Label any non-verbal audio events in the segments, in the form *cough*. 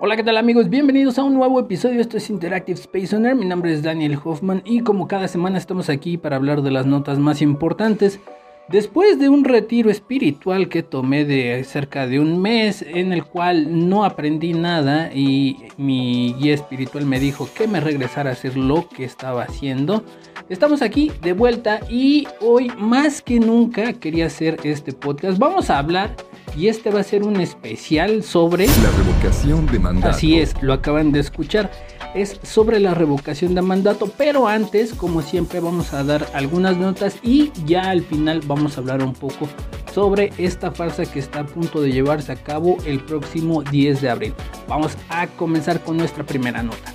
Hola, ¿qué tal amigos? Bienvenidos a un nuevo episodio. Esto es Interactive Space Owner. Mi nombre es Daniel Hoffman y como cada semana estamos aquí para hablar de las notas más importantes. Después de un retiro espiritual que tomé de cerca de un mes en el cual no aprendí nada y mi guía espiritual me dijo que me regresara a hacer lo que estaba haciendo, estamos aquí de vuelta y hoy más que nunca quería hacer este podcast. Vamos a hablar y este va a ser un especial sobre... La revocación de mandato. Así es, lo acaban de escuchar. Es sobre la revocación de mandato, pero antes, como siempre, vamos a dar algunas notas y ya al final vamos a hablar un poco sobre esta farsa que está a punto de llevarse a cabo el próximo 10 de abril. Vamos a comenzar con nuestra primera nota.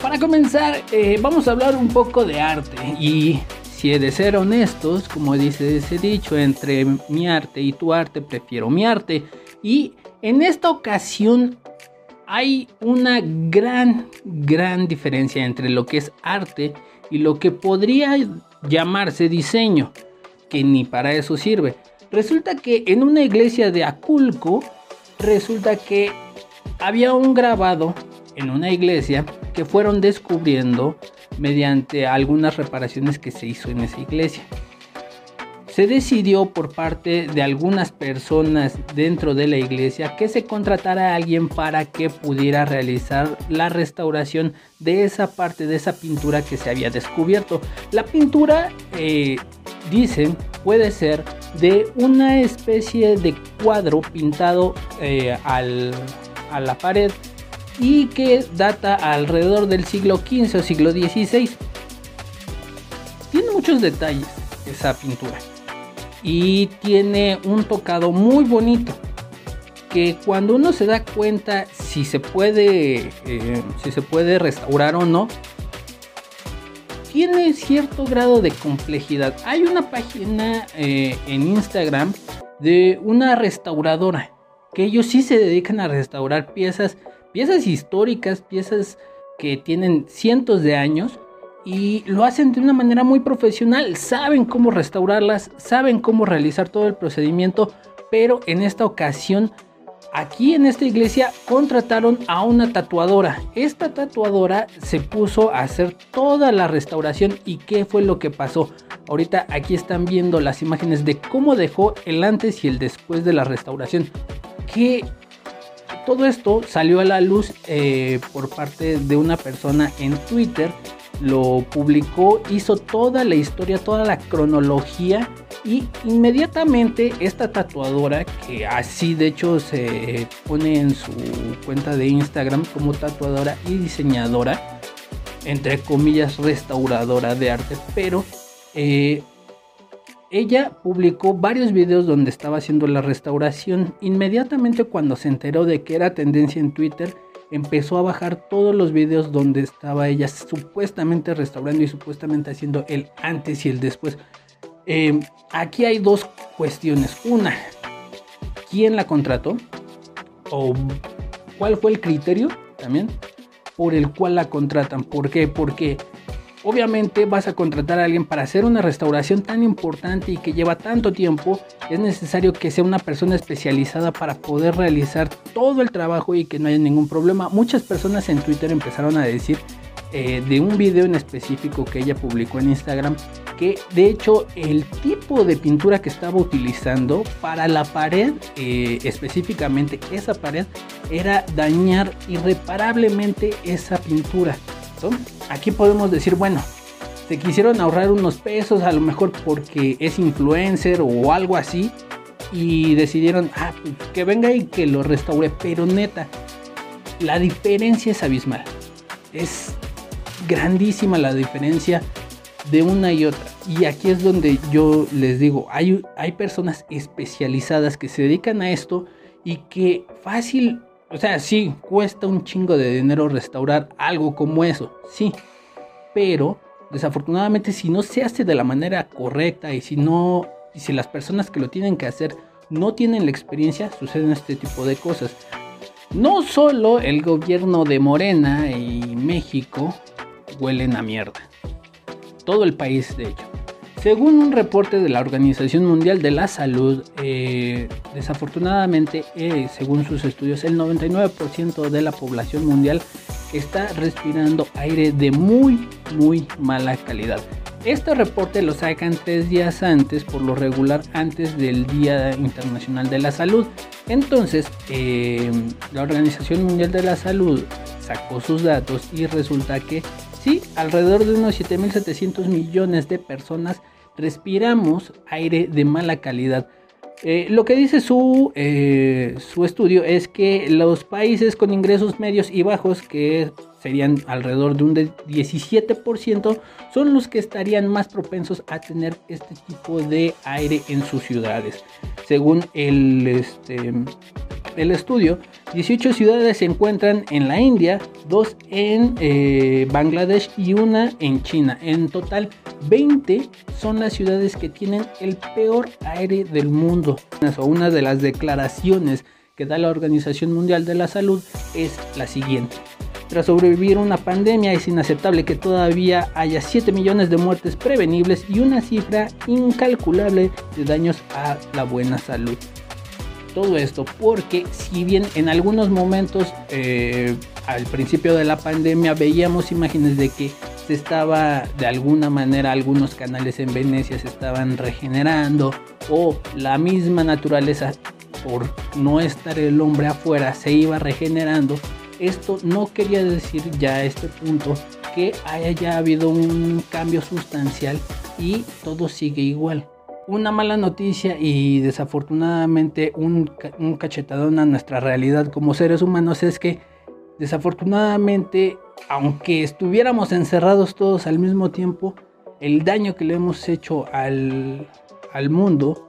Para comenzar, eh, vamos a hablar un poco de arte y si he de ser honestos, como dice ese dicho, entre mi arte y tu arte, prefiero mi arte. Y en esta ocasión hay una gran, gran diferencia entre lo que es arte y lo que podría llamarse diseño, que ni para eso sirve. Resulta que en una iglesia de Aculco, resulta que había un grabado en una iglesia que fueron descubriendo mediante algunas reparaciones que se hizo en esa iglesia. Se decidió por parte de algunas personas dentro de la iglesia que se contratara a alguien para que pudiera realizar la restauración de esa parte de esa pintura que se había descubierto. La pintura, eh, dicen, puede ser de una especie de cuadro pintado eh, al, a la pared y que data alrededor del siglo XV o siglo XVI. Tiene muchos detalles esa pintura y tiene un tocado muy bonito que cuando uno se da cuenta si se puede eh, si se puede restaurar o no tiene cierto grado de complejidad hay una página eh, en Instagram de una restauradora que ellos sí se dedican a restaurar piezas piezas históricas piezas que tienen cientos de años y lo hacen de una manera muy profesional, saben cómo restaurarlas, saben cómo realizar todo el procedimiento, pero en esta ocasión aquí en esta iglesia contrataron a una tatuadora. Esta tatuadora se puso a hacer toda la restauración y qué fue lo que pasó. Ahorita aquí están viendo las imágenes de cómo dejó el antes y el después de la restauración. Que todo esto salió a la luz eh, por parte de una persona en Twitter. Lo publicó, hizo toda la historia, toda la cronología y inmediatamente esta tatuadora, que así de hecho se pone en su cuenta de Instagram como tatuadora y diseñadora, entre comillas restauradora de arte, pero eh, ella publicó varios videos donde estaba haciendo la restauración. Inmediatamente cuando se enteró de que era tendencia en Twitter, empezó a bajar todos los videos donde estaba ella supuestamente restaurando y supuestamente haciendo el antes y el después. Em, aquí hay dos cuestiones. Una, ¿quién la contrató? ¿O cuál fue el criterio también por el cual la contratan? ¿Por qué? Porque obviamente vas a contratar a alguien para hacer una restauración tan importante y que lleva tanto tiempo, es necesario que sea una persona especializada para poder realizar todo el trabajo y que no haya ningún problema. Muchas personas en Twitter empezaron a decir eh, de un video en específico que ella publicó en Instagram que de hecho el tipo de pintura que estaba utilizando para la pared, eh, específicamente esa pared, era dañar irreparablemente esa pintura. Aquí podemos decir, bueno, se quisieron ahorrar unos pesos, a lo mejor porque es influencer o algo así, y decidieron, ah, pues, que venga y que lo restaure, pero neta, la diferencia es abismal. Es grandísima la diferencia de una y otra. Y aquí es donde yo les digo, hay, hay personas especializadas que se dedican a esto y que fácil o sea, sí, cuesta un chingo de dinero restaurar algo como eso, sí. Pero, desafortunadamente, si no se hace de la manera correcta y si no, y si las personas que lo tienen que hacer no tienen la experiencia, suceden este tipo de cosas. No solo el gobierno de Morena y México, huelen a mierda. Todo el país, de hecho. Según un reporte de la Organización Mundial de la Salud, eh, desafortunadamente, eh, según sus estudios, el 99% de la población mundial está respirando aire de muy, muy mala calidad. Este reporte lo sacan tres días antes, por lo regular antes del Día Internacional de la Salud. Entonces, eh, la Organización Mundial de la Salud sacó sus datos y resulta que sí, alrededor de unos 7.700 millones de personas respiramos aire de mala calidad. Eh, lo que dice su, eh, su estudio es que los países con ingresos medios y bajos, que serían alrededor de un 17%, son los que estarían más propensos a tener este tipo de aire en sus ciudades. Según el, este, el estudio, 18 ciudades se encuentran en la India, 2 en eh, Bangladesh y una en China. En total, 20 son las ciudades que tienen el peor aire del mundo. Una de las declaraciones que da la Organización Mundial de la Salud es la siguiente. Tras sobrevivir una pandemia es inaceptable que todavía haya 7 millones de muertes prevenibles y una cifra incalculable de daños a la buena salud. Todo esto porque si bien en algunos momentos eh, al principio de la pandemia veíamos imágenes de que se estaba de alguna manera algunos canales en Venecia se estaban regenerando o la misma naturaleza por no estar el hombre afuera se iba regenerando esto no quería decir ya a este punto que haya habido un cambio sustancial y todo sigue igual. Una mala noticia y desafortunadamente un, un cachetadón a nuestra realidad como seres humanos es que desafortunadamente, aunque estuviéramos encerrados todos al mismo tiempo, el daño que le hemos hecho al, al mundo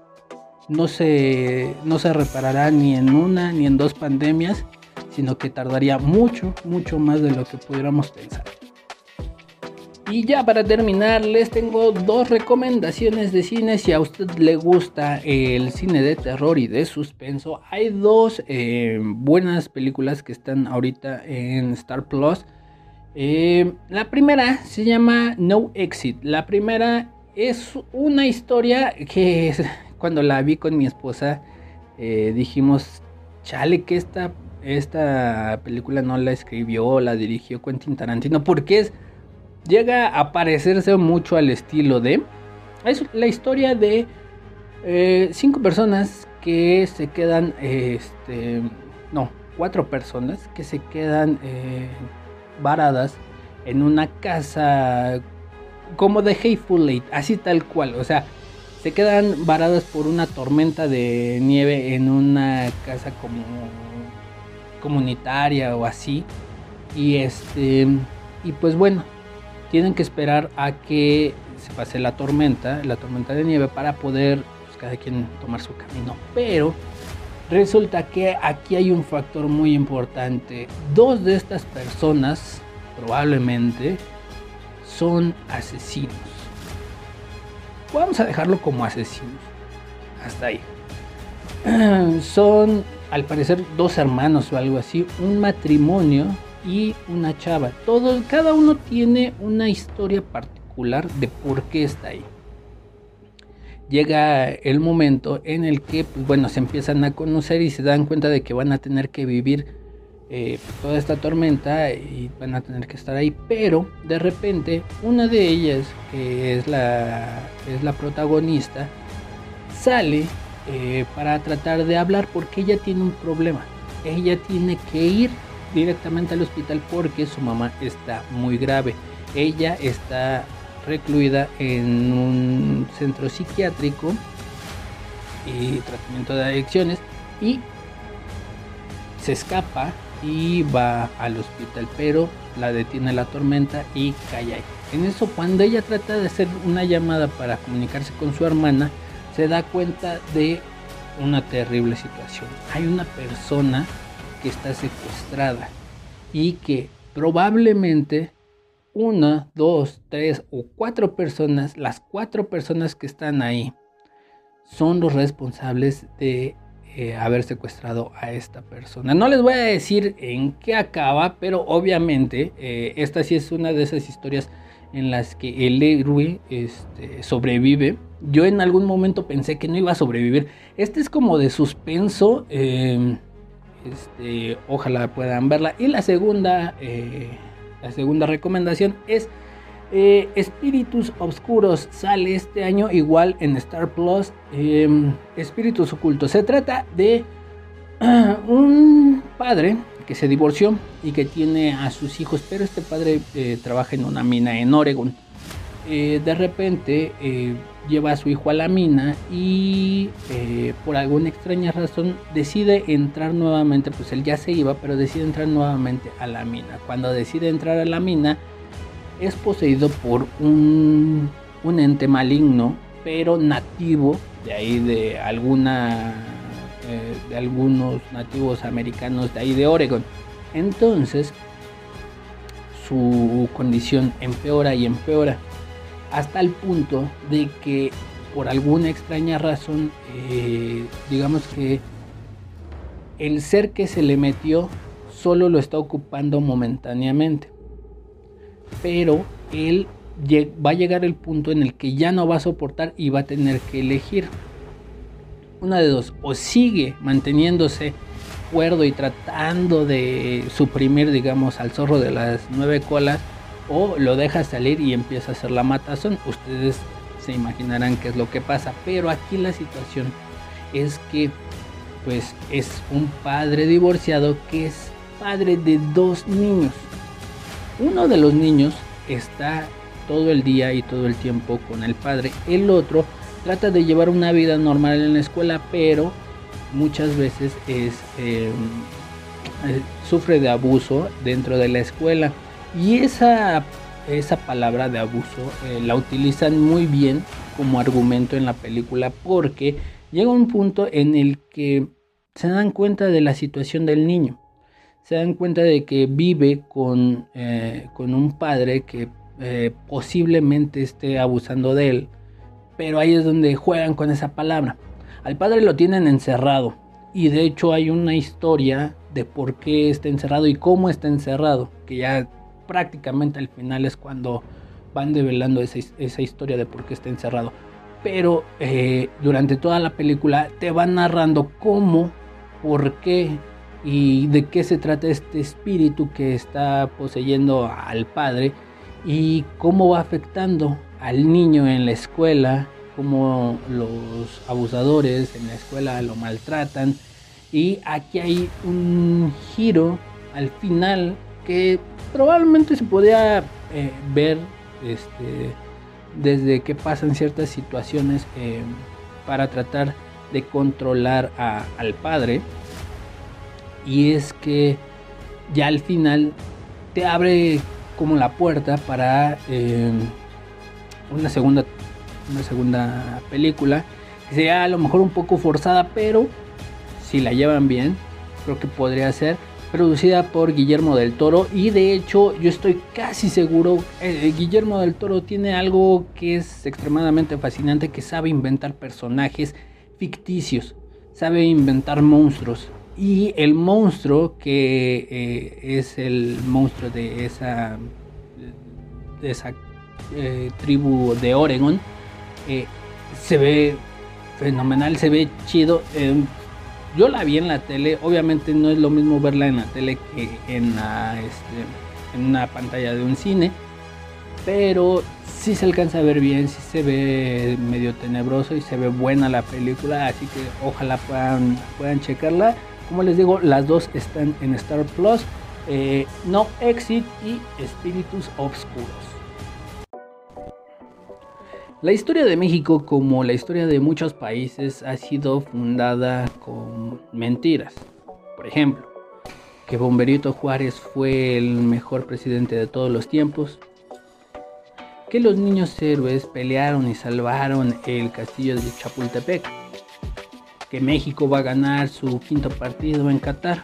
no se, no se reparará ni en una ni en dos pandemias sino que tardaría mucho, mucho más de lo que pudiéramos pensar. Y ya para terminar, les tengo dos recomendaciones de cine. Si a usted le gusta el cine de terror y de suspenso, hay dos eh, buenas películas que están ahorita en Star Plus. Eh, la primera se llama No Exit. La primera es una historia que *laughs* cuando la vi con mi esposa eh, dijimos, chale, que esta esta película no la escribió, la dirigió Quentin Tarantino, porque es, llega a parecerse mucho al estilo de... Es la historia de eh, cinco personas que se quedan, este, no, cuatro personas que se quedan eh, varadas en una casa como de Hateful Eight, así tal cual, o sea, se quedan varadas por una tormenta de nieve en una casa como comunitaria o así. Y este y pues bueno, tienen que esperar a que se pase la tormenta, la tormenta de nieve para poder pues, cada quien tomar su camino. Pero resulta que aquí hay un factor muy importante. Dos de estas personas probablemente son asesinos. Vamos a dejarlo como asesinos. Hasta ahí. *clears throat* Son al parecer dos hermanos o algo así, un matrimonio y una chava. Todo, cada uno tiene una historia particular de por qué está ahí. Llega el momento en el que, pues, bueno, se empiezan a conocer y se dan cuenta de que van a tener que vivir eh, toda esta tormenta y van a tener que estar ahí. Pero de repente, una de ellas, que es la, es la protagonista, sale eh, para tratar de hablar porque ella tiene un problema. Ella tiene que ir directamente al hospital porque su mamá está muy grave. Ella está recluida en un centro psiquiátrico y tratamiento de adicciones y se escapa y va al hospital, pero la detiene la tormenta y cae ahí. En eso, cuando ella trata de hacer una llamada para comunicarse con su hermana, se da cuenta de una terrible situación. Hay una persona que está secuestrada y que probablemente una, dos, tres o cuatro personas, las cuatro personas que están ahí, son los responsables de eh, haber secuestrado a esta persona. No les voy a decir en qué acaba, pero obviamente eh, esta sí es una de esas historias en las que el héroe este, sobrevive. Yo en algún momento pensé que no iba a sobrevivir. Este es como de suspenso. Em, este, ojalá puedan verla. Y la segunda, eh, la segunda recomendación es eh, Espíritus Oscuros. Sale este año igual en Star Plus. Em, Espíritus Ocultos. Se trata de *clears throat* un padre que se divorció y que tiene a sus hijos, pero este padre eh, trabaja en una mina en Oregon. de repente lleva a su hijo a la mina y eh, por alguna extraña razón decide entrar nuevamente, pues él ya se iba, pero decide entrar nuevamente a la mina. Cuando decide entrar a la mina es poseído por un, un ente maligno, pero nativo, de ahí de alguna... Eh, de algunos nativos americanos de ahí de Oregon. Entonces, su condición empeora y empeora hasta el punto de que por alguna extraña razón, eh, digamos que el ser que se le metió solo lo está ocupando momentáneamente. Pero él va a llegar el punto en el que ya no va a soportar y va a tener que elegir. Una de dos, o sigue manteniéndose cuerdo y tratando de suprimir, digamos, al zorro de las nueve colas, o lo deja salir y empieza a hacer la matazón. Ustedes se imaginarán qué es lo que pasa, pero aquí la situación es que pues es un padre divorciado que es padre de dos niños. Uno de los niños está todo el día y todo el tiempo con el padre. El otro trata de llevar una vida normal en la escuela, pero muchas veces es em, eh, sufre de abuso dentro de la escuela. Y esa, esa palabra de abuso eh, la utilizan muy bien como argumento en la película porque llega un punto en el que se dan cuenta de la situación del niño. Se dan cuenta de que vive con, eh, con un padre que eh, posiblemente esté abusando de él. Pero ahí es donde juegan con esa palabra. Al padre lo tienen encerrado. Y de hecho hay una historia de por qué está encerrado y cómo está encerrado. Que ya prácticamente al final es cuando van develando esa, esa historia de por qué está encerrado. Pero eh, durante toda la película te van narrando cómo, por qué y de qué se trata este espíritu que está poseyendo al padre y cómo va afectando al niño en la escuela, cómo los abusadores en la escuela lo maltratan. Y aquí hay un giro al final que probablemente se podía eh, ver este, desde que pasan ciertas situaciones eh, para tratar de controlar al padre. Y es que ya al final te abre como la puerta para eh, una segunda una segunda película que sea a lo mejor un poco forzada pero si la llevan bien creo que podría ser producida por Guillermo del Toro. Y de hecho yo estoy casi seguro eh, Guillermo del Toro tiene algo que es extremadamente fascinante que sabe inventar personajes ficticios sabe inventar monstruos. Y el monstruo que eh, es el monstruo de esa eh, tribu de Oregon se ve fenomenal se ve chido yo la vi en la tele, obviamente no es lo mismo verla en la tele que en, la, este, en una pantalla de un cine, pero sí se alcanza a ver bien, sí se ve medio tenebroso y se ve buena la película, así que ojalá puedan, puedan checarla. Como les digo, las dos están en Star Plus, eh, No Exit y Espíritus Obscuros. La historia de México, como la historia de muchos países, ha sido fundada con mentiras. Por ejemplo, que Bomberito Juárez fue el mejor presidente de todos los tiempos, que los niños héroes pelearon y salvaron el castillo de Chapultepec, que México va a ganar su quinto partido en Qatar.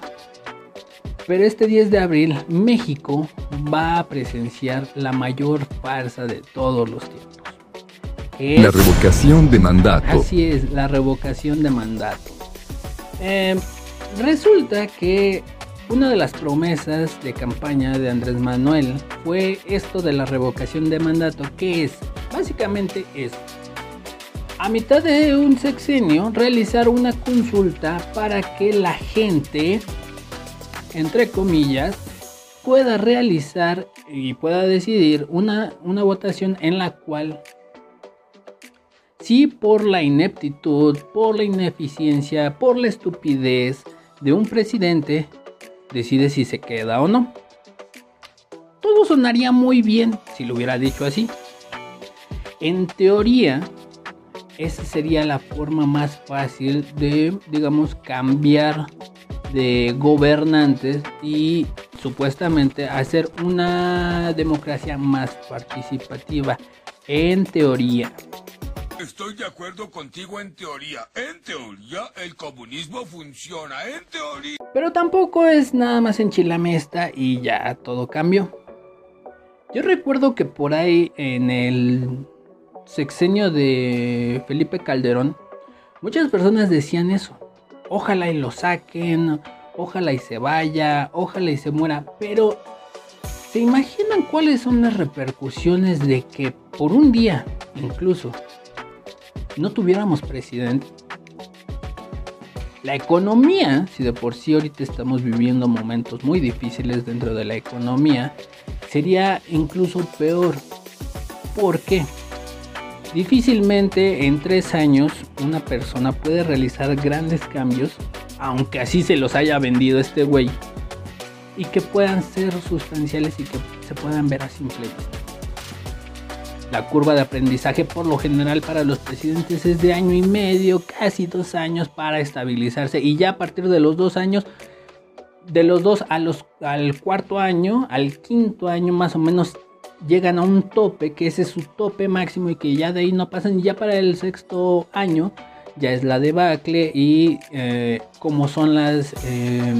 Pero este 10 de abril México va a presenciar la mayor farsa de todos los tiempos la revocación de mandato. Así es, la revocación de mandato. Eh, resulta que una de las promesas de campaña de Andrés Manuel fue esto de la revocación de mandato, que es básicamente eso. A mitad de un sexenio realizar una consulta para que la gente, entre comillas, pueda realizar y pueda decidir una, una votación en la cual si por la ineptitud, por la ineficiencia, por la estupidez de un presidente, decide si se queda o no. Todo sonaría muy bien si lo hubiera dicho así. En teoría, esa sería la forma más fácil de, digamos, cambiar de gobernantes y supuestamente hacer una democracia más participativa. En teoría. Estoy de acuerdo contigo en teoría. En teoría, el comunismo funciona. En teoría. Pero tampoco es nada más en Chilamesta y ya todo cambió. Yo recuerdo que por ahí en el sexenio de Felipe Calderón, muchas personas decían eso. Ojalá y lo saquen, ojalá y se vaya, ojalá y se muera. Pero, ¿se imaginan cuáles son las repercusiones de que por un día, incluso, no tuviéramos presidente? La economía, si de por sí ahorita estamos viviendo momentos muy difíciles dentro de la economía, sería incluso peor. ¿Por qué? Difícilmente en tres años una persona puede realizar grandes cambios, aunque así se los haya vendido este güey, y que puedan ser sustanciales y que se puedan ver a simple vista. La curva de aprendizaje por lo general para los presidentes es de año y medio, casi dos años para estabilizarse y ya a partir de los dos años, de los dos a los, al cuarto año, al quinto año más o menos llegan a un tope, que ese es su tope máximo y que ya de ahí no pasan. Ya para el sexto año ya es la debacle y eh, como son las... Eh,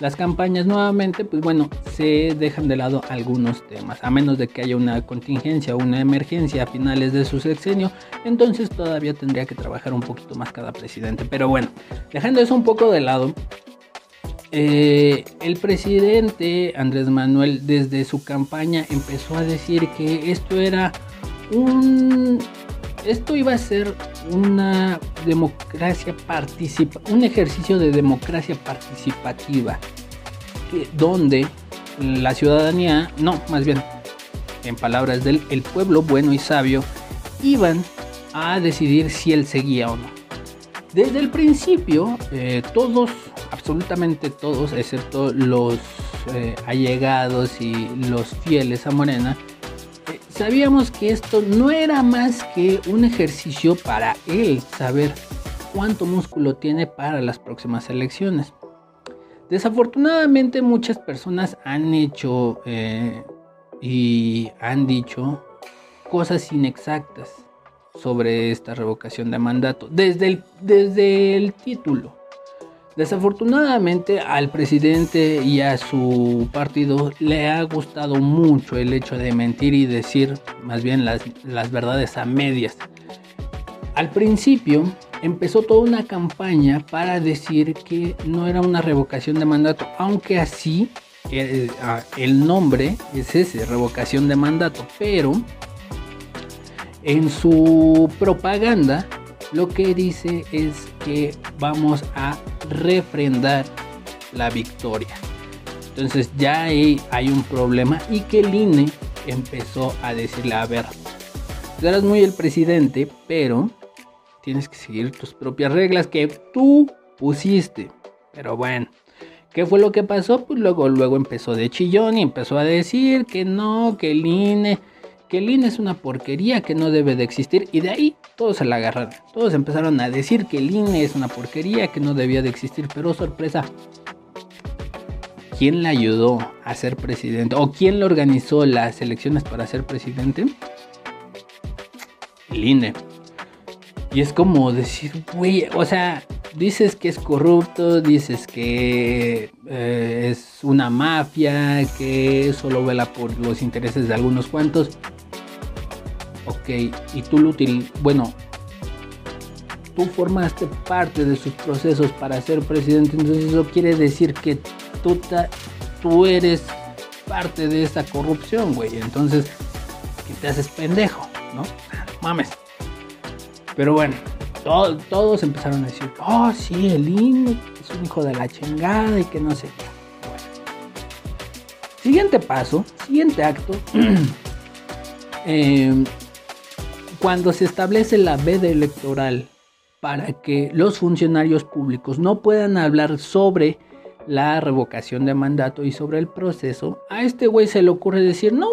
las campañas nuevamente, pues bueno, se dejan de lado algunos temas, a menos de que haya una contingencia o una emergencia a finales de su sexenio, entonces todavía tendría que trabajar un poquito más cada presidente. Pero bueno, dejando eso un poco de lado, eh, el presidente Andrés Manuel desde su campaña empezó a decir que esto era un esto iba a ser una democracia participa un ejercicio de democracia participativa donde la ciudadanía no más bien en palabras del el pueblo bueno y sabio iban a decidir si él seguía o no. Desde el principio eh, todos absolutamente todos excepto los eh, allegados y los fieles a Morena sabíamos que esto no era más que un ejercicio para él saber cuánto músculo tiene para las próximas elecciones. Desafortunadamente muchas personas han hecho eh, y han dicho cosas inexactas sobre esta revocación de mandato desde el, desde el título. Desafortunadamente al presidente y a su partido le ha gustado mucho el hecho de mentir y decir más bien las, verdades a medias. Al principio empezó toda una campaña para decir que no era una revocación de mandato, aunque así el, el nombre es ese, revocación de mandato, pero en su propaganda lo que dice es que vamos a refrendar la victoria. Entonces ya ahí hay un problema y que el INE empezó a decirle, a ver, tú eres muy el presidente, pero tienes que seguir tus propias reglas que tú pusiste. Pero bueno, ¿qué fue lo que pasó? Pues luego, luego empezó de chillón y empezó a decir que no, que el INE que el INE es una porquería que no debe de existir y de ahí todos se la agarraron. Todos empezaron a decir que el INE es una porquería que no debía de existir, pero sorpresa. ¿Quién le ayudó a ser presidente? ¿O quién le organizó las elecciones para ser presidente? El INE. Y es como decir, güey, o sea, dices que es corrupto, dices que eh, es una mafia, que solo vela por los intereses de algunos cuantos. Ok, y tú lo util bueno, tú formaste parte de sus procesos para ser presidente, entonces eso quiere decir que tú, tú eres parte de esta corrupción, güey. Entonces, que te haces pendejo, ¿no? Mames. Pero bueno, todos empezaron a decir, oh, sí, el INE es un hijo de la chingada y que no sé qué. Siguiente paso, siguiente acto. Em, *clears throat* cuando se establece la veda electoral para que los funcionarios públicos no puedan hablar sobre la revocación de mandato y sobre el proceso, a este güey se le ocurre decir, no,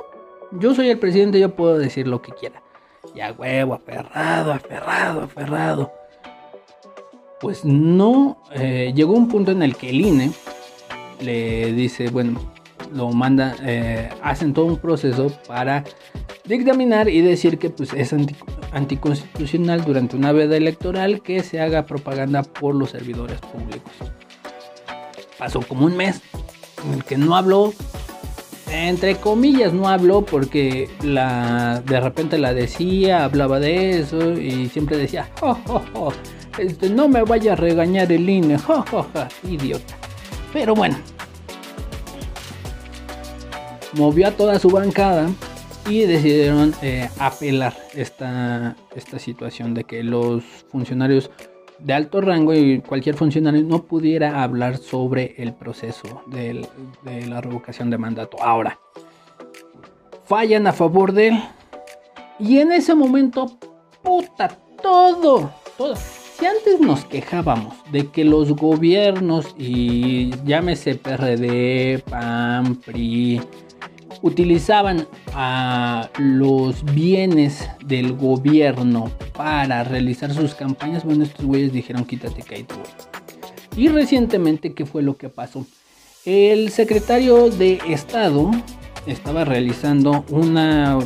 yo soy el presidente, yo puedo decir lo que quiera. Ya huevo, aferrado, aferrado, aferrado. Pues no, eh, llegó un punto en el que el INE le dice, bueno, lo manda, eh, hacen todo un proceso para dictaminar y decir que pues, es anticonstitucional durante una veda electoral que se haga propaganda por los servidores públicos pasó como un mes en el que no habló, entre comillas no habló porque la, de repente la decía, hablaba de eso y siempre decía, este, no me vaya a regañar el INE, idiota. Pero bueno, movió a toda su bancada y decidieron eh, apelar esta, esta situación de que los funcionarios de alto rango y cualquier funcionario no pudiera hablar sobre el proceso de la revocación de mandato. Ahora, fallan a favor de él. Y en ese momento, puta, todo, todo. Si antes nos quejábamos de que los gobiernos, y llámese PRD, PAN, PRI, utilizaban a los bienes del gobierno para realizar sus campañas, bueno, estos güeyes dijeron quítate que Y recientemente, ¿qué fue lo que pasó? El secretario de Estado estaba realizando una,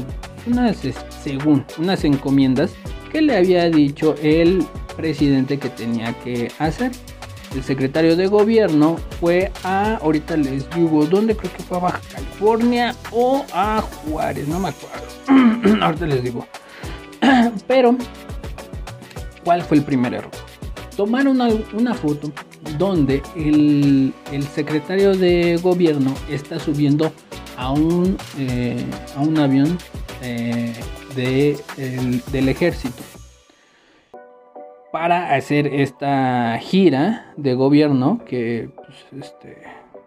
unas, según, unas encomiendas que le había dicho el presidente que tenía que hacer el secretario de gobierno fue a, ahorita les digo, ¿dónde creo que fue a Baja California o a Juárez? No me acuerdo. *clears throat* ahorita les digo. *clears throat* Pero, ¿cuál fue el primer error? Tomaron una, foto donde el, secretario de gobierno está subiendo a un, eh, a un avión eh, del ejército para hacer esta gira de gobierno que, pues, este,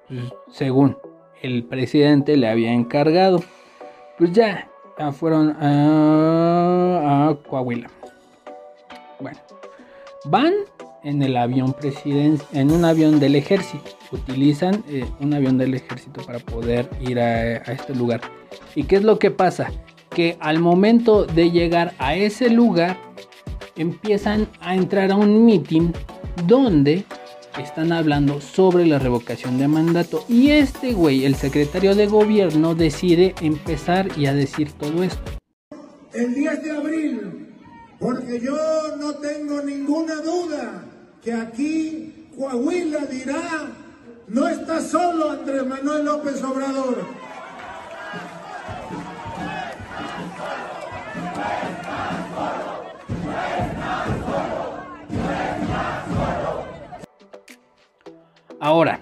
pues, según el presidente le había encargado. Pues ya, fueron a, Coahuila. Bueno, van en el avión presidencial, en un avión del ejército. Utilizan eh, un avión del ejército para poder ir a, a este lugar. ¿Y qué es lo que pasa? Que al momento de llegar a ese lugar, empiezan a entrar a un meeting donde están hablando sobre la revocación de mandato y este güey, el secretario de gobierno, decide empezar y a decir todo esto. El 10 de abril, porque yo no tengo ninguna duda que aquí Coahuila dirá, no está solo Andrés Manuel López Obrador. Ahora,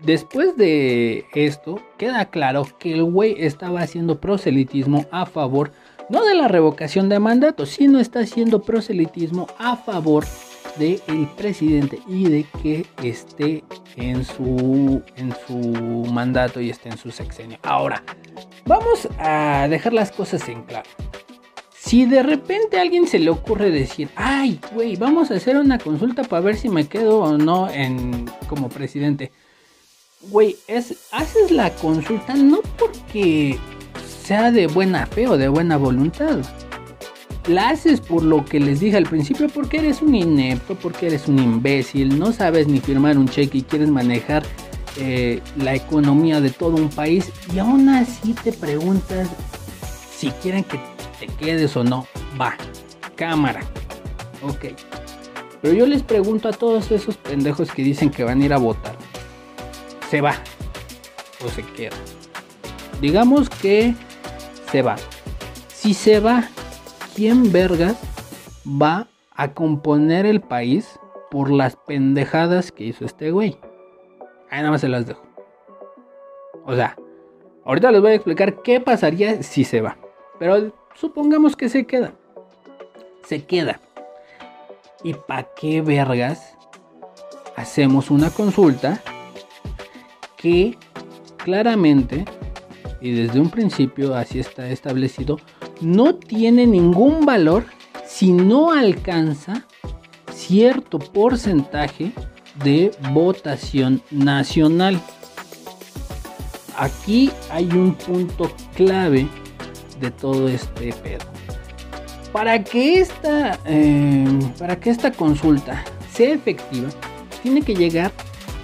después de esto, queda claro que el güey estaba haciendo proselitismo a favor, no de la revocación de mandato, sino está haciendo proselitismo a favor del presidente y de que esté en su, en su mandato y esté en su sexenio. Ahora, vamos a dejar las cosas en claro. Si de repente a alguien se le ocurre decir, ay, güey, vamos a hacer una consulta para ver si me quedo o no en, como presidente. Güey, es, haces la consulta no porque sea de buena fe o de buena voluntad. La haces por lo que les dije al principio, porque eres un inepto, porque eres un imbécil, no sabes ni firmar un cheque y quieres manejar eh, la economía de todo un país y aún así te preguntas si quieren que te quedes o no, va, cámara. Ok. Pero yo les pregunto a todos esos pendejos que dicen que van a ir a votar. ¿Se va o se queda? Digamos que se va. Si se va, ¿quién vergas va a componer el país por las pendejadas que hizo este güey. Ahí nada más se las dejo. O sea, ahorita les voy a explicar qué pasaría si se va. Pero supongamos que se queda. Se queda. ¿Y para qué vergas hacemos una consulta que claramente y desde un principio así está establecido no tiene ningún valor si no alcanza cierto porcentaje de votación nacional. Aquí hay un punto clave de todo este pedo. Para que esta, eh, para que esta consulta sea efectiva, tiene que llegar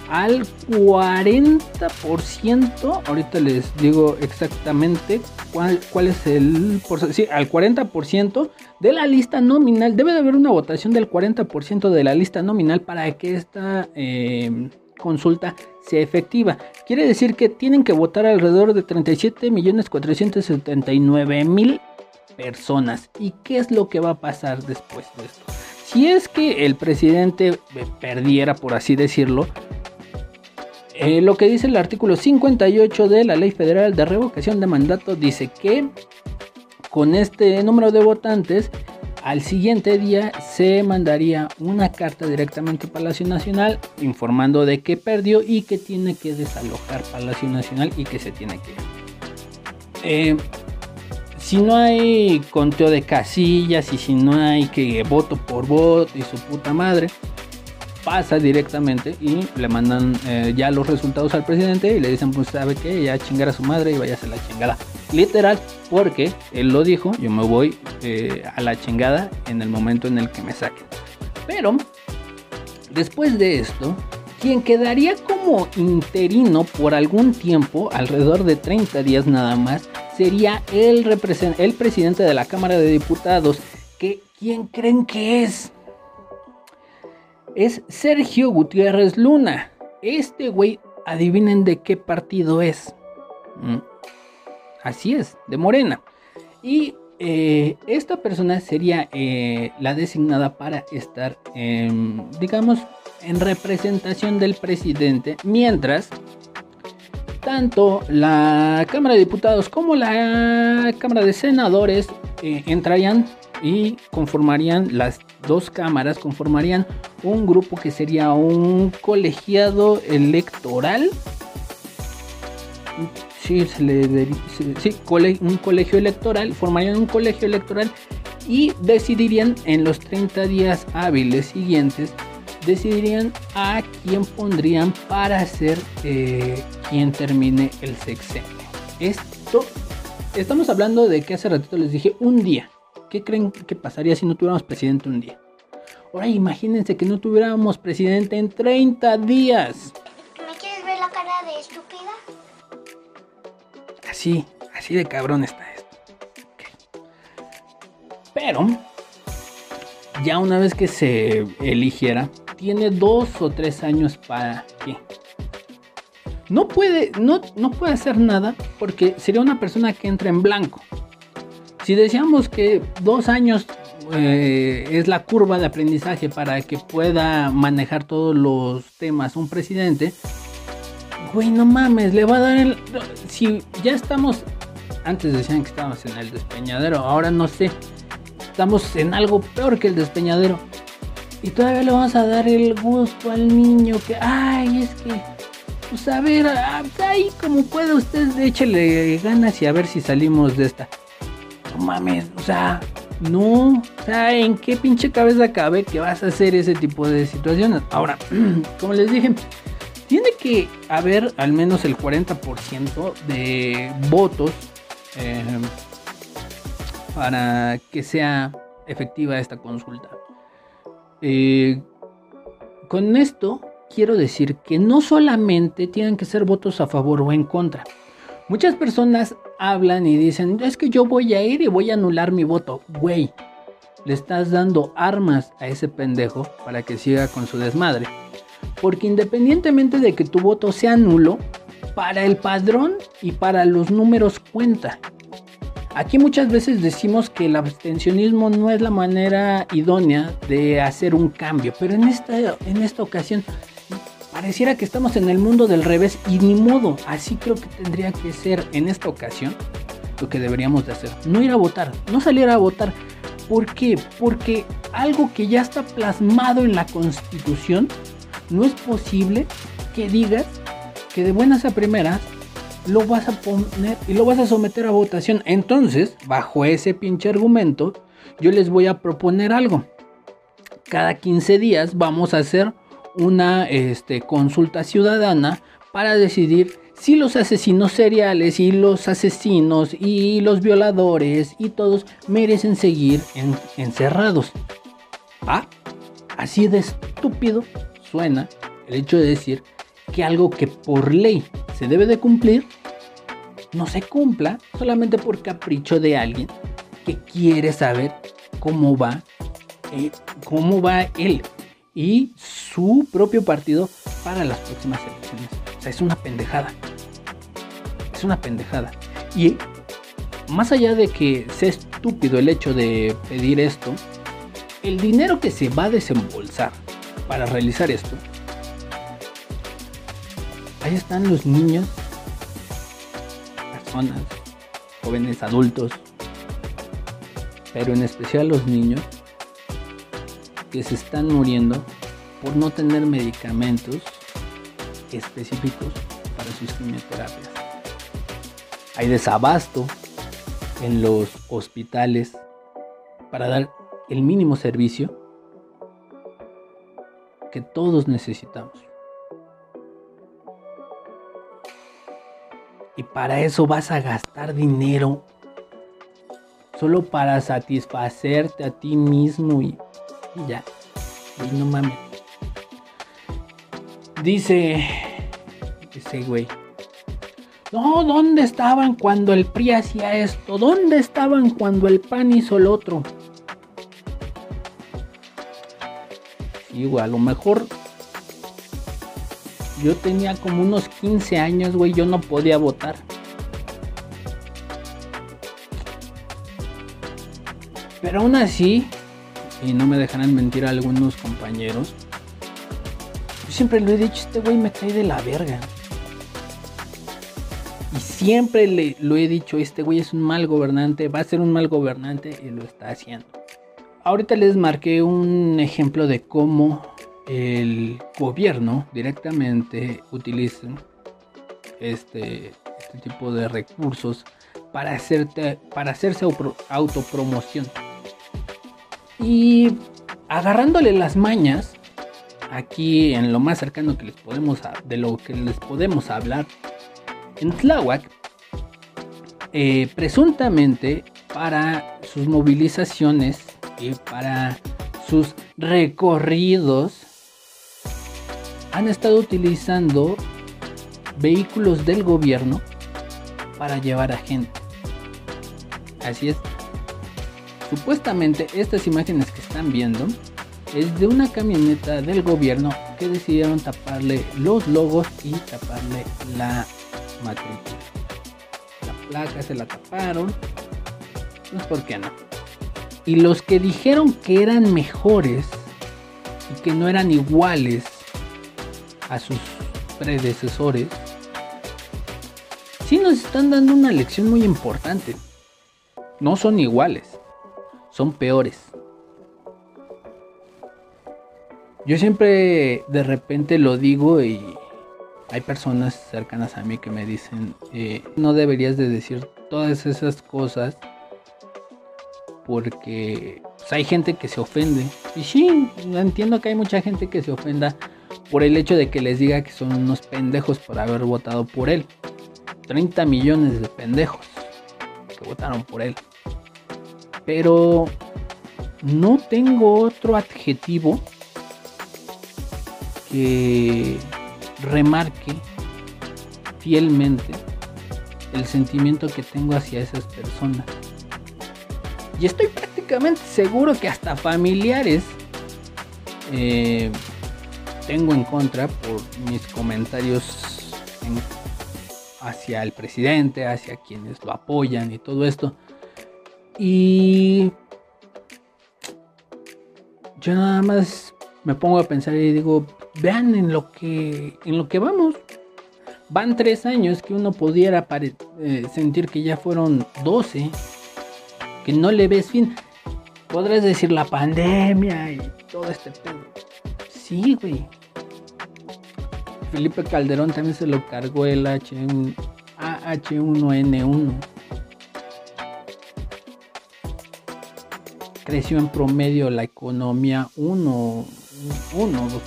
al 40%. Ahorita les digo exactamente cuál, cuál es el porcentaje. Sí, al 40% de la lista nominal. Debe de haber una votación del 40% de la lista nominal para que esta eh, consulta sea efectiva. Quiere decir que tienen que votar alrededor de 37.479.000 personas. ¿Y qué es lo que va a pasar después de esto? Si es que el presidente perdiera, por así decirlo, eh, lo que dice el artículo 58 de la Ley Federal de Revocación de Mandato dice que con este número de votantes al siguiente día se mandaría una carta directamente a Palacio Nacional informando de que perdió y que tiene que desalojar Palacio Nacional y que se tiene que eh, si no hay conteo de casillas y si no hay que voto por voto y su puta madre, pasa directamente y le mandan eh, ya los resultados al presidente y le dicen, pues sabe que ya chingar a su madre y vaya a la chingada. Literal, porque él lo dijo, yo me voy eh, a la chingada en el momento en el que me saquen. Pero, después de esto, quien quedaría como interino por algún tiempo, alrededor de 30 días nada más, sería el, el presidente de la Cámara de Diputados. Que, ¿Quién creen que es? Es Sergio Gutiérrez Luna. Este güey, adivinen de qué partido es. Mm. Así es, de Morena. Y eh, esta persona sería eh, la designada para estar, digamos, en representación del presidente, mientras tanto la Cámara de Diputados como la Cámara de Senadores eh, entrarían y conformarían las dos cámaras, conformarían un grupo que sería un colegiado electoral. Sí, se le un colegio electoral, formarían un colegio electoral y decidirían en los 30 días hábiles siguientes, decidirían a quién pondrían para ser eh, quien termine el sexenio. Esto, estamos hablando de que hace ratito les dije un día. ¿Qué creen que pasaría si no tuviéramos presidente un día? Ahora imagínense que no tuviéramos presidente en 30 días. ¿Me quieres ver la cara de estúpida? Así, así de cabrón está esto. Pero, ya una vez que se eligiera, tiene dos o tres años para qué. No puede, no, no puede hacer nada porque sería una persona que entra en blanco. Si decíamos que dos años eh, es la curva de aprendizaje para que pueda manejar todos los temas un presidente, güey, no mames, le va a dar el... Si ya estamos, antes decían que estábamos en el despeñadero, ahora no sé, estamos en algo peor que el despeñadero. Y todavía le vamos a dar el gusto al niño que, ay, es que, pues a ver, ah, ahí como puede usted, échele ganas y a ver si salimos de esta mames, o sea, no, o sea, ¿en qué pinche cabeza cabe que vas a hacer ese tipo de situaciones? Ahora, *clears throat* como les dije, tiene que haber al menos el 40% de votos eh, para que sea efectiva esta consulta. Eh, con esto quiero decir que no solamente tienen que ser votos a favor o en contra. Muchas personas hablan y dicen, es que yo voy a ir y voy a anular mi voto. Güey, le estás dando armas a ese pendejo para que siga con su desmadre. Porque independientemente de que tu voto sea nulo, para el padrón y para los números cuenta. Aquí muchas veces decimos que el abstencionismo no es la manera idónea de hacer un cambio, pero en esta, en esta ocasión pareciera que estamos en el mundo del revés y ni modo, así creo que tendría que ser en esta ocasión lo que deberíamos de hacer. No ir a votar, no salir a votar. ¿Por qué? Porque algo que ya está plasmado en la constitución, no es posible que digas que de buenas a primeras lo vas a poner y lo vas a someter a votación. Entonces, bajo ese pinche argumento, yo les voy a proponer algo. Cada 15 días vamos a hacer una este, consulta ciudadana para decidir si los asesinos seriales y los asesinos y los violadores y todos merecen seguir encerrados. ¿Ah? Así de estúpido suena el hecho de decir que algo que por ley se debe de cumplir no se cumpla solamente por capricho de alguien que quiere saber cómo va, eh, cómo va él y su propio partido para las próximas elecciones. O sea, es una pendejada. Es una pendejada. Y más allá de que sea estúpido el hecho de pedir esto, el dinero que se va a desembolsar para realizar esto, ahí están los niños jóvenes, adultos, pero en especial los niños que se están muriendo por no tener medicamentos específicos para sus quimioterapias. Hay desabasto en los hospitales para dar el mínimo servicio que todos necesitamos. Y para eso vas a gastar dinero. Solo para satisfacerte a ti mismo y, ya. Y no mames. Dice ese güey. No, ¿dónde estaban cuando el PRI hacía esto? ¿Dónde estaban cuando el PAN hizo el otro? Y güey, a lo mejor yo tenía como unos 15 años, güey, yo no podía votar. Pero aún así, y no me dejarán mentir algunos compañeros, yo siempre lo he dicho, este güey me cae de la verga. Y siempre le, lo he dicho, este güey es un mal gobernante, va a ser un mal gobernante y lo está haciendo. Ahorita les marqué un ejemplo de cómo el gobierno directamente utiliza este, este tipo de recursos para, hacerte, para hacerse autopromoción. Y agarrándole las mañas, aquí en lo más cercano que les podemos de lo que les podemos hablar, en Tláhuac, eh, presuntamente para sus movilizaciones y para sus recorridos han estado utilizando vehículos del gobierno para llevar a gente. Así es. Supuestamente estas imágenes que están viendo es de una camioneta del gobierno que decidieron taparle los logos y taparle la matrícula. La placa se la taparon. No es por qué no. Y los que dijeron que eran mejores y que no eran iguales a sus predecesores, sí nos están dando una lección muy importante. No son iguales, son peores. Yo siempre de repente lo digo y hay personas cercanas a mí que me dicen, eh, no deberías de decir todas esas cosas porque pues, hay gente que se ofende. Y sí, entiendo que hay mucha gente que se ofenda por el hecho de que les diga que son unos pendejos por haber votado por él. 30 millones de pendejos que votaron por él. Pero no tengo otro adjetivo que remarque fielmente el sentimiento que tengo hacia esas personas. Y estoy prácticamente seguro que hasta familiares eh, tengo en contra por mis comentarios hacia el presidente, hacia quienes lo apoyan y todo esto. Y yo nada más me pongo a pensar y digo, vean en lo que, en lo que vamos. Van tres años que uno pudiera eh, sentir que ya fueron 12, que no le ves fin. Podrás decir la pandemia y todo este pedo. Sí, güey. Felipe Calderón también se lo cargó el H1, AH1N1. Creció en promedio la economía 1, 1 2%.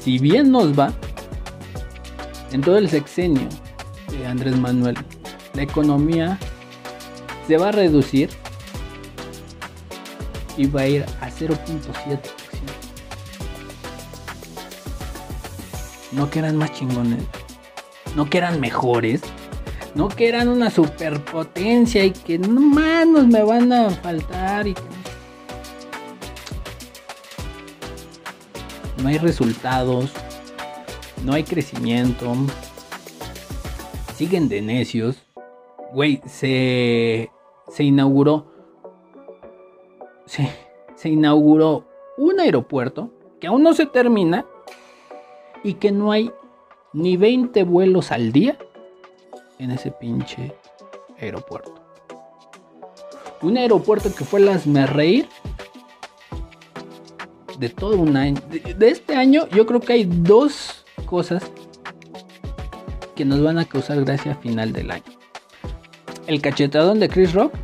Si bien nos va, en todo el sexenio de Andrés Manuel, la economía se va a reducir y va a ir a 0.7%. No que eran más chingones, no que eran mejores, no que eran una superpotencia y que no manos me van a faltar y que no hay resultados, no hay crecimiento, siguen de necios. Güey, se, se inauguró, se, se inauguró un aeropuerto que aún no se termina y que no hay ni 20 vuelos al día en ese pinche aeropuerto. Un aeropuerto que fue las reír de todo un año. De, de este año yo creo que hay dos cosas que nos van a causar gracia a final del año. El cachetadón de Chris Rock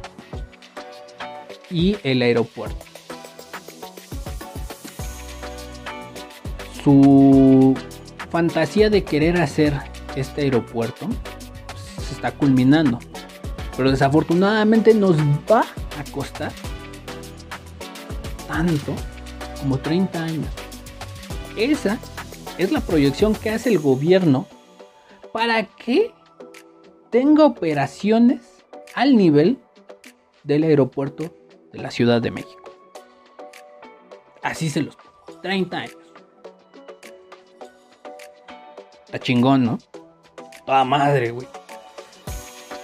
y el aeropuerto. Su fantasía de querer hacer este aeropuerto está culminando. Pero desafortunadamente nos va a costar tanto como 30 años. Esa es la proyección que hace el gobierno para que tenga operaciones al nivel del aeropuerto de la Ciudad de México. Así se los pongo. 30 años. Está chingón, ¿no? Toda madre, güey.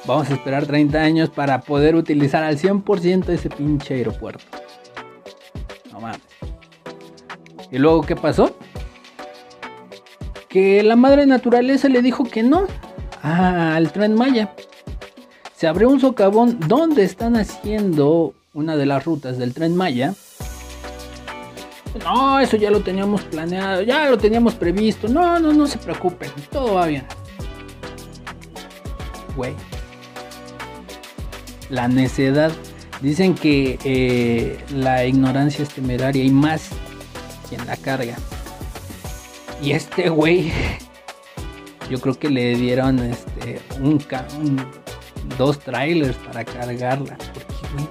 Vamos a esperar 30 años para poder utilizar al 100% ese pinche aeropuerto. No mames. ¿Y luego qué pasó? Que la madre naturaleza le dijo que no al tren Maya. Se abrió un socavón donde están haciendo una de las rutas del tren Maya. No, eso ya lo teníamos planeado, ya lo teníamos previsto. No, no, no se preocupen, todo va bien. Güey. La necedad. Dicen que eh, la ignorancia es temeraria y más quien la carga. Y este güey, *laughs* yo creo que le dieron este, un, un- dos trailers para cargarla. Porque,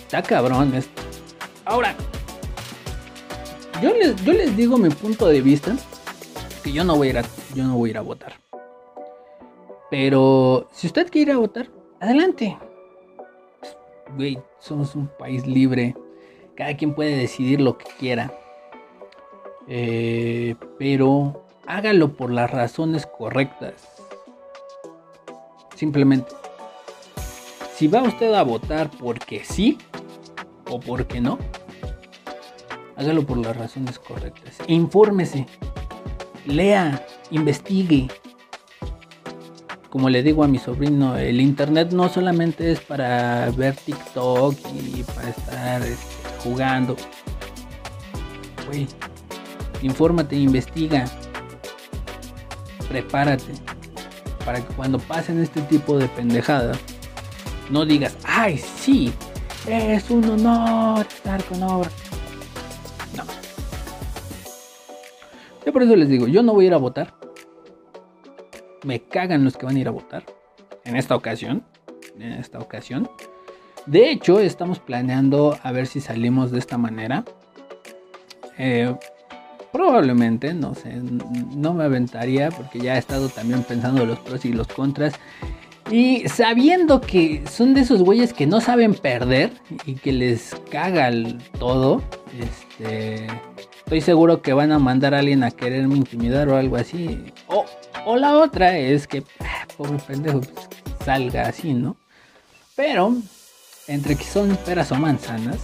está cabrón esto. Ahora, yo les, yo les digo mi punto de vista, que yo no voy a ir a, yo no voy a ir a votar. Pero si usted quiere ir a votar, adelante. Güey, somos un país libre. Cada quien puede decidir lo que quiera. Eh, pero hágalo por las razones correctas. Simplemente. Si va usted a votar porque sí o porque no, hágalo por las razones correctas. Infórmese, lea, investigue. Como le digo a mi sobrino, el internet no solamente es para ver TikTok y para estar este, jugando. Güey, infórmate, investiga, prepárate para que cuando pasen este tipo de pendejadas no digas, ay, sí, es un honor estar con obra. No. Yo por eso les digo, yo no voy a ir a votar. Me cagan los que van a ir a votar. En esta ocasión. En esta ocasión. De hecho, estamos planeando a ver si salimos de esta manera. Eh, probablemente, no sé, no me aventaría porque ya he estado también pensando los pros y los contras. Y sabiendo que son de esos güeyes que no saben perder y que les caga el todo, este, estoy seguro que van a mandar a alguien a quererme intimidar o algo así. O, o la otra es que, ah, pobre pendejo, pues, salga así, ¿no? Pero, entre que son peras o manzanas,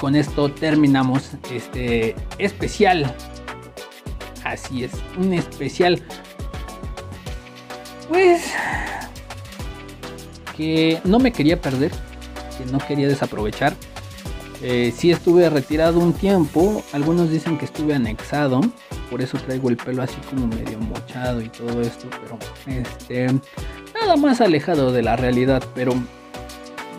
con esto terminamos este especial. Así es, un especial. Pues que no me quería perder, que no quería desaprovechar. Eh, sí estuve retirado un tiempo, algunos dicen que estuve anexado, por eso traigo el pelo así como medio mochado y todo esto, pero este nada más alejado de la realidad, pero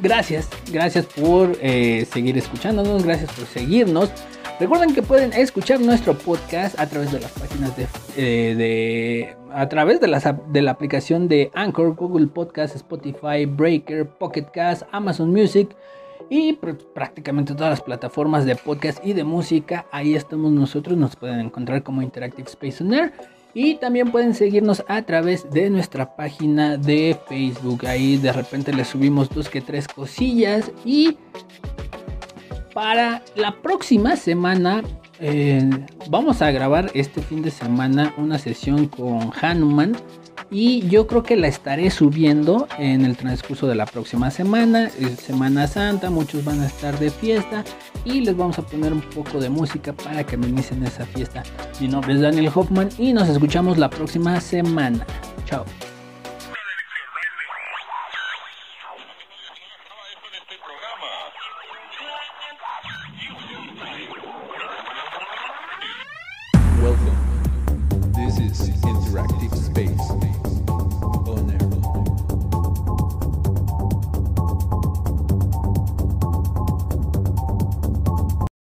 gracias, gracias por eh, seguir escuchándonos, gracias por seguirnos. Recuerden que pueden escuchar nuestro podcast a través de las páginas de, eh, a través de, las, de la aplicación de Anchor, Google Podcast, Spotify, Breaker, Pocket Cast, Amazon Music y prácticamente todas las plataformas de podcast y de música. Ahí estamos nosotros, nos pueden encontrar como Interactive Space on Air. Y también pueden seguirnos a través de nuestra página de Facebook. Ahí de repente les subimos dos que tres cosillas. Y para la próxima semana eh, vamos a grabar este fin de semana una sesión con Hanuman y yo creo que la estaré subiendo en el transcurso de la próxima semana, es Semana Santa, muchos van a estar de fiesta y les vamos a poner un poco de música para que inicien esa fiesta. Mi nombre es Daniel Hoffman y nos escuchamos la próxima semana. Chao.